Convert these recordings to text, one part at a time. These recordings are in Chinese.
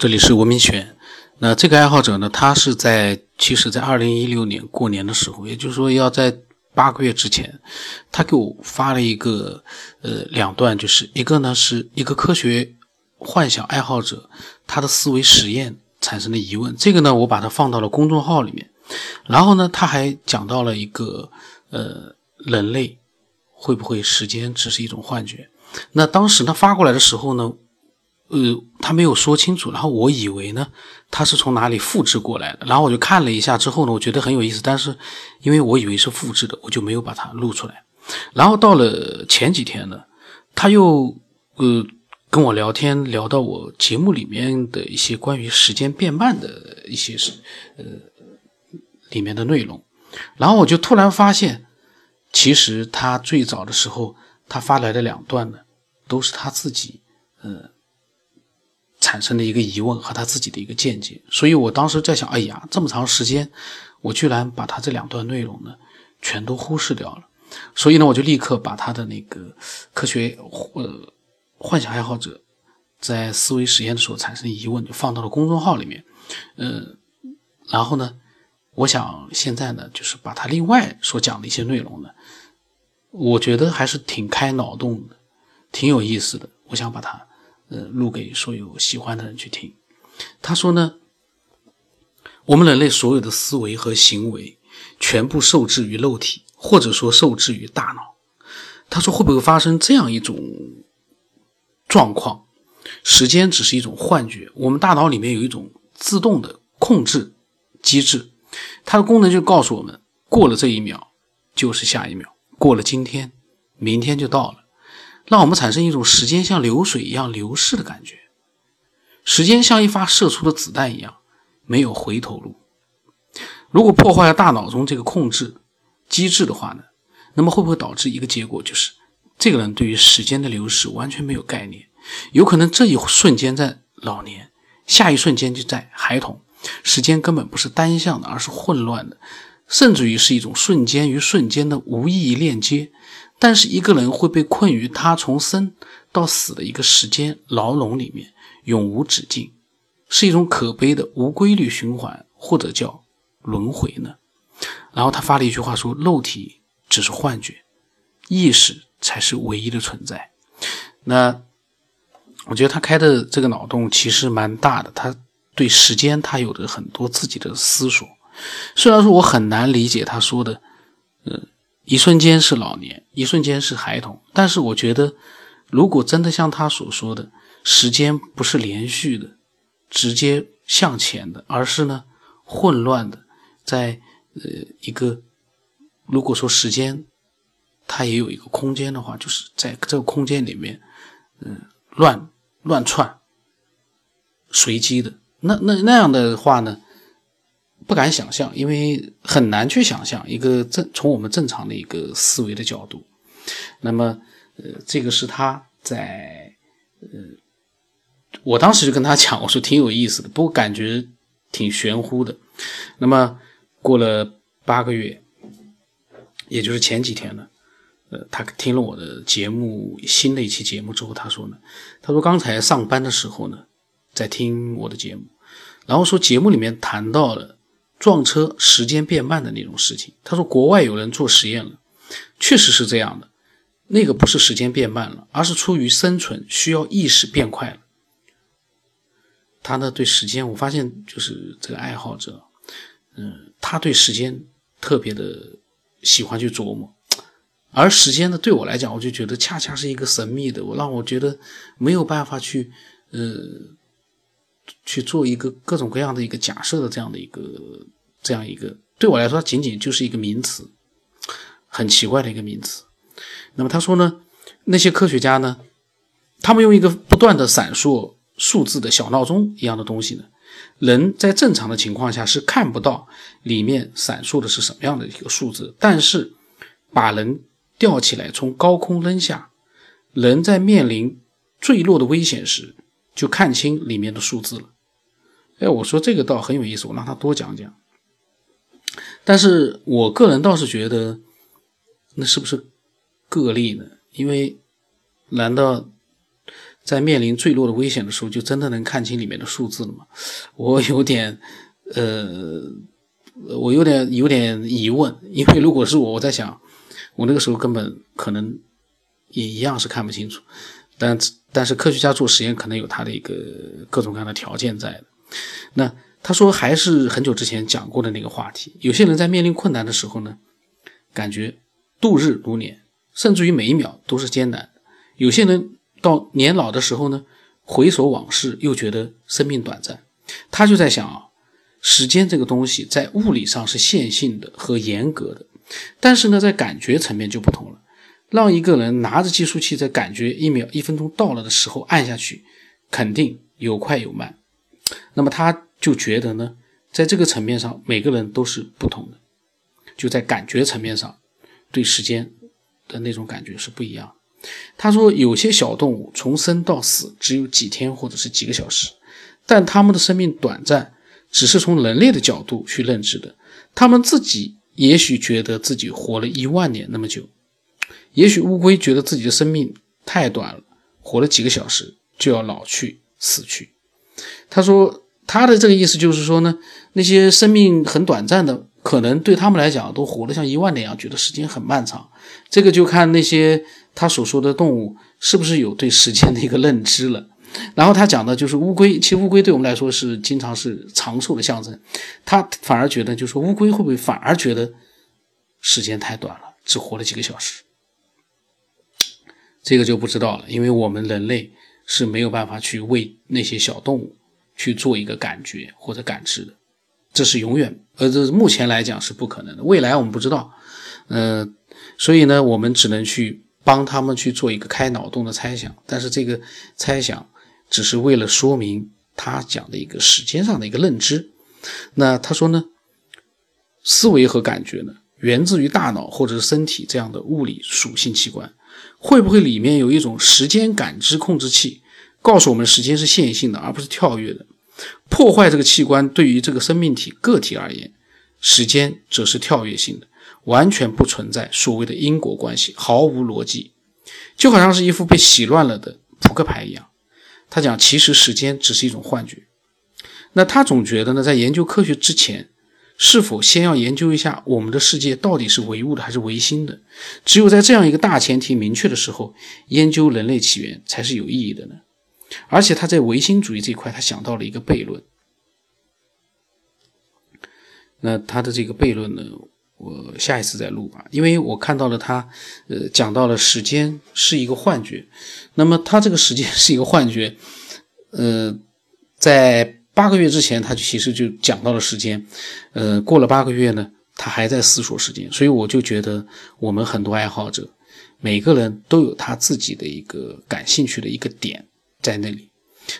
这里是文明圈。那这个爱好者呢，他是在其实，在二零一六年过年的时候，也就是说要在八个月之前，他给我发了一个呃两段，就是一个呢是一个科学幻想爱好者他的思维实验产生的疑问，这个呢我把它放到了公众号里面。然后呢，他还讲到了一个呃人类会不会时间只是一种幻觉？那当时他发过来的时候呢？呃，他没有说清楚，然后我以为呢，他是从哪里复制过来的，然后我就看了一下之后呢，我觉得很有意思，但是因为我以为是复制的，我就没有把它录出来。然后到了前几天呢，他又呃跟我聊天，聊到我节目里面的一些关于时间变慢的一些是呃里面的内容，然后我就突然发现，其实他最早的时候他发来的两段呢，都是他自己呃。产生的一个疑问和他自己的一个见解，所以我当时在想，哎呀，这么长时间，我居然把他这两段内容呢，全都忽视掉了。所以呢，我就立刻把他的那个科学呃幻想爱好者在思维实验的时候产生的疑问，就放到了公众号里面。嗯，然后呢，我想现在呢，就是把他另外所讲的一些内容呢，我觉得还是挺开脑洞的，挺有意思的。我想把它。呃，录给所有喜欢的人去听。他说呢，我们人类所有的思维和行为全部受制于肉体，或者说受制于大脑。他说会不会发生这样一种状况？时间只是一种幻觉，我们大脑里面有一种自动的控制机制，它的功能就告诉我们，过了这一秒就是下一秒，过了今天，明天就到了。让我们产生一种时间像流水一样流逝的感觉，时间像一发射出的子弹一样，没有回头路。如果破坏了大脑中这个控制机制的话呢，那么会不会导致一个结果，就是这个人对于时间的流逝完全没有概念？有可能这一瞬间在老年，下一瞬间就在孩童，时间根本不是单向的，而是混乱的，甚至于是一种瞬间与瞬间的无意义链接。但是一个人会被困于他从生到死的一个时间牢笼里面，永无止境，是一种可悲的无规律循环，或者叫轮回呢？然后他发了一句话说：“肉体只是幻觉，意识才是唯一的存在。”那我觉得他开的这个脑洞其实蛮大的，他对时间他有着很多自己的思索。虽然说我很难理解他说的，嗯。一瞬间是老年，一瞬间是孩童。但是我觉得，如果真的像他所说的，时间不是连续的，直接向前的，而是呢混乱的，在呃一个，如果说时间它也有一个空间的话，就是在这个空间里面，嗯，乱乱窜，随机的，那那那样的话呢？不敢想象，因为很难去想象一个正从我们正常的一个思维的角度。那么，呃，这个是他在，呃，我当时就跟他讲，我说挺有意思的，不过感觉挺玄乎的。那么过了八个月，也就是前几天呢，呃，他听了我的节目新的一期节目之后，他说呢，他说刚才上班的时候呢，在听我的节目，然后说节目里面谈到了。撞车时间变慢的那种事情，他说国外有人做实验了，确实是这样的。那个不是时间变慢了，而是出于生存需要意识变快了。他呢对时间，我发现就是这个爱好者，嗯，他对时间特别的喜欢去琢磨，而时间呢对我来讲，我就觉得恰恰是一个神秘的，我让我觉得没有办法去，呃。去做一个各种各样的一个假设的这样的一个这样一个，对我来说，它仅仅就是一个名词，很奇怪的一个名词。那么他说呢，那些科学家呢，他们用一个不断的闪烁数字的小闹钟一样的东西呢，人在正常的情况下是看不到里面闪烁的是什么样的一个数字，但是把人吊起来从高空扔下，人在面临坠落的危险时。就看清里面的数字了，哎，我说这个倒很有意思，我让他多讲讲。但是我个人倒是觉得，那是不是个例呢？因为难道在面临坠落的危险的时候，就真的能看清里面的数字了吗？我有点，呃，我有点有点疑问，因为如果是我，我在想，我那个时候根本可能也一样是看不清楚。但但是科学家做实验可能有他的一个各种各样的条件在的。那他说还是很久之前讲过的那个话题，有些人在面临困难的时候呢，感觉度日如年，甚至于每一秒都是艰难；有些人到年老的时候呢，回首往事又觉得生命短暂。他就在想啊，时间这个东西在物理上是线性的和严格的，但是呢，在感觉层面就不同了。让一个人拿着计数器在感觉一秒、一分钟到了的时候按下去，肯定有快有慢。那么他就觉得呢，在这个层面上，每个人都是不同的，就在感觉层面上，对时间的那种感觉是不一样。他说，有些小动物从生到死只有几天或者是几个小时，但他们的生命短暂，只是从人类的角度去认知的。他们自己也许觉得自己活了一万年那么久。也许乌龟觉得自己的生命太短了，活了几个小时就要老去死去。他说他的这个意思就是说呢，那些生命很短暂的，可能对他们来讲都活得像一万年一样，觉得时间很漫长。这个就看那些他所说的动物是不是有对时间的一个认知了。然后他讲的就是乌龟，其实乌龟对我们来说是经常是长寿的象征，他反而觉得就是说乌龟会不会反而觉得时间太短了，只活了几个小时。这个就不知道了，因为我们人类是没有办法去为那些小动物去做一个感觉或者感知的，这是永远，呃，这目前来讲是不可能的。未来我们不知道，呃，所以呢，我们只能去帮他们去做一个开脑洞的猜想，但是这个猜想只是为了说明他讲的一个时间上的一个认知。那他说呢，思维和感觉呢，源自于大脑或者是身体这样的物理属性器官。会不会里面有一种时间感知控制器，告诉我们时间是线性的，而不是跳跃的？破坏这个器官，对于这个生命体个体而言，时间则是跳跃性的，完全不存在所谓的因果关系，毫无逻辑，就好像是一副被洗乱了的扑克牌一样。他讲，其实时间只是一种幻觉。那他总觉得呢，在研究科学之前。是否先要研究一下我们的世界到底是唯物的还是唯心的？只有在这样一个大前提明确的时候，研究人类起源才是有意义的呢。而且他在唯心主义这一块，他想到了一个悖论。那他的这个悖论呢，我下一次再录吧，因为我看到了他，呃，讲到了时间是一个幻觉。那么他这个时间是一个幻觉，呃，在。八个月之前，他就其实就讲到了时间，呃，过了八个月呢，他还在思索时间，所以我就觉得我们很多爱好者，每个人都有他自己的一个感兴趣的一个点在那里，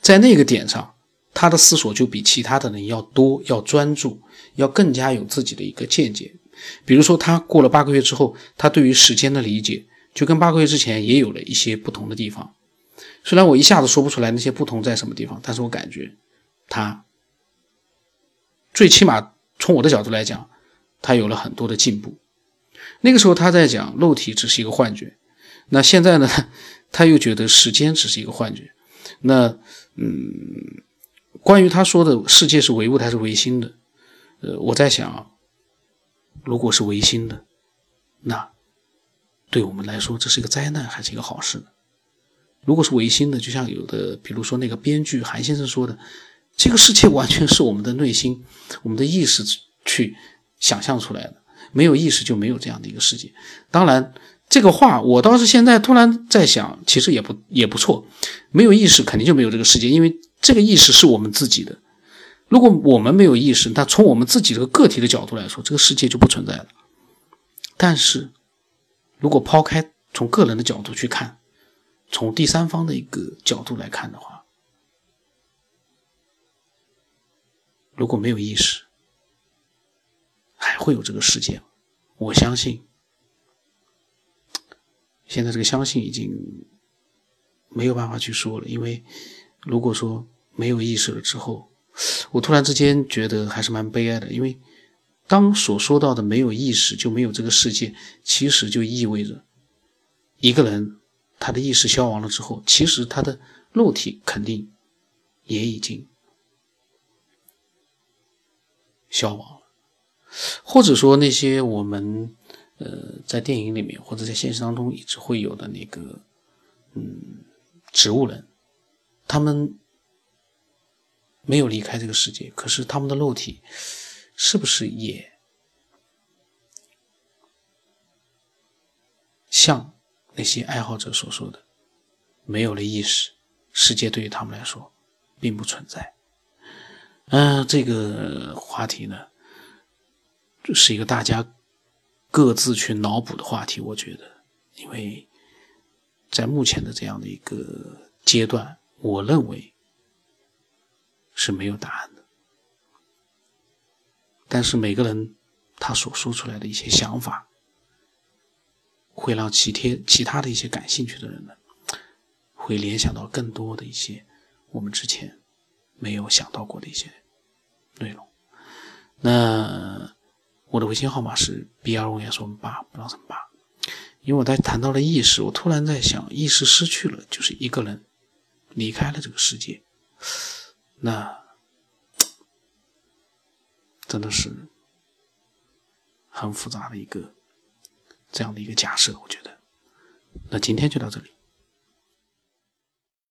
在那个点上，他的思索就比其他的人要多，要专注，要更加有自己的一个见解。比如说，他过了八个月之后，他对于时间的理解就跟八个月之前也有了一些不同的地方。虽然我一下子说不出来那些不同在什么地方，但是我感觉。他最起码从我的角度来讲，他有了很多的进步。那个时候他在讲肉体只是一个幻觉，那现在呢，他又觉得时间只是一个幻觉。那嗯，关于他说的世界是唯物还是唯心的，呃，我在想，如果是唯心的，那对我们来说这是一个灾难还是一个好事呢？如果是唯心的，就像有的，比如说那个编剧韩先生说的。这个世界完全是我们的内心、我们的意识去想象出来的，没有意识就没有这样的一个世界。当然，这个话我倒是现在突然在想，其实也不也不错。没有意识肯定就没有这个世界，因为这个意识是我们自己的。如果我们没有意识，那从我们自己这个个体的角度来说，这个世界就不存在了。但是，如果抛开从个人的角度去看，从第三方的一个角度来看的话，如果没有意识，还会有这个世界吗？我相信，现在这个相信已经没有办法去说了。因为如果说没有意识了之后，我突然之间觉得还是蛮悲哀的。因为当所说到的没有意识就没有这个世界，其实就意味着一个人他的意识消亡了之后，其实他的肉体肯定也已经消亡了，或者说那些我们呃在电影里面或者在现实当中一直会有的那个嗯植物人，他们没有离开这个世界，可是他们的肉体是不是也像那些爱好者所说的没有了意识？世界对于他们来说并不存在。嗯，这个话题呢，是一个大家各自去脑补的话题。我觉得，因为在目前的这样的一个阶段，我认为是没有答案的。但是每个人他所说出来的一些想法，会让其他其他的一些感兴趣的人呢。会联想到更多的一些我们之前没有想到过的一些内容。那我的微信号码是 B 二五幺四八，不知道怎么八。因为我在谈到了意识，我突然在想，意识失去了，就是一个人离开了这个世界。那真的是很复杂的一个这样的一个假设，我觉得。那今天就到这里。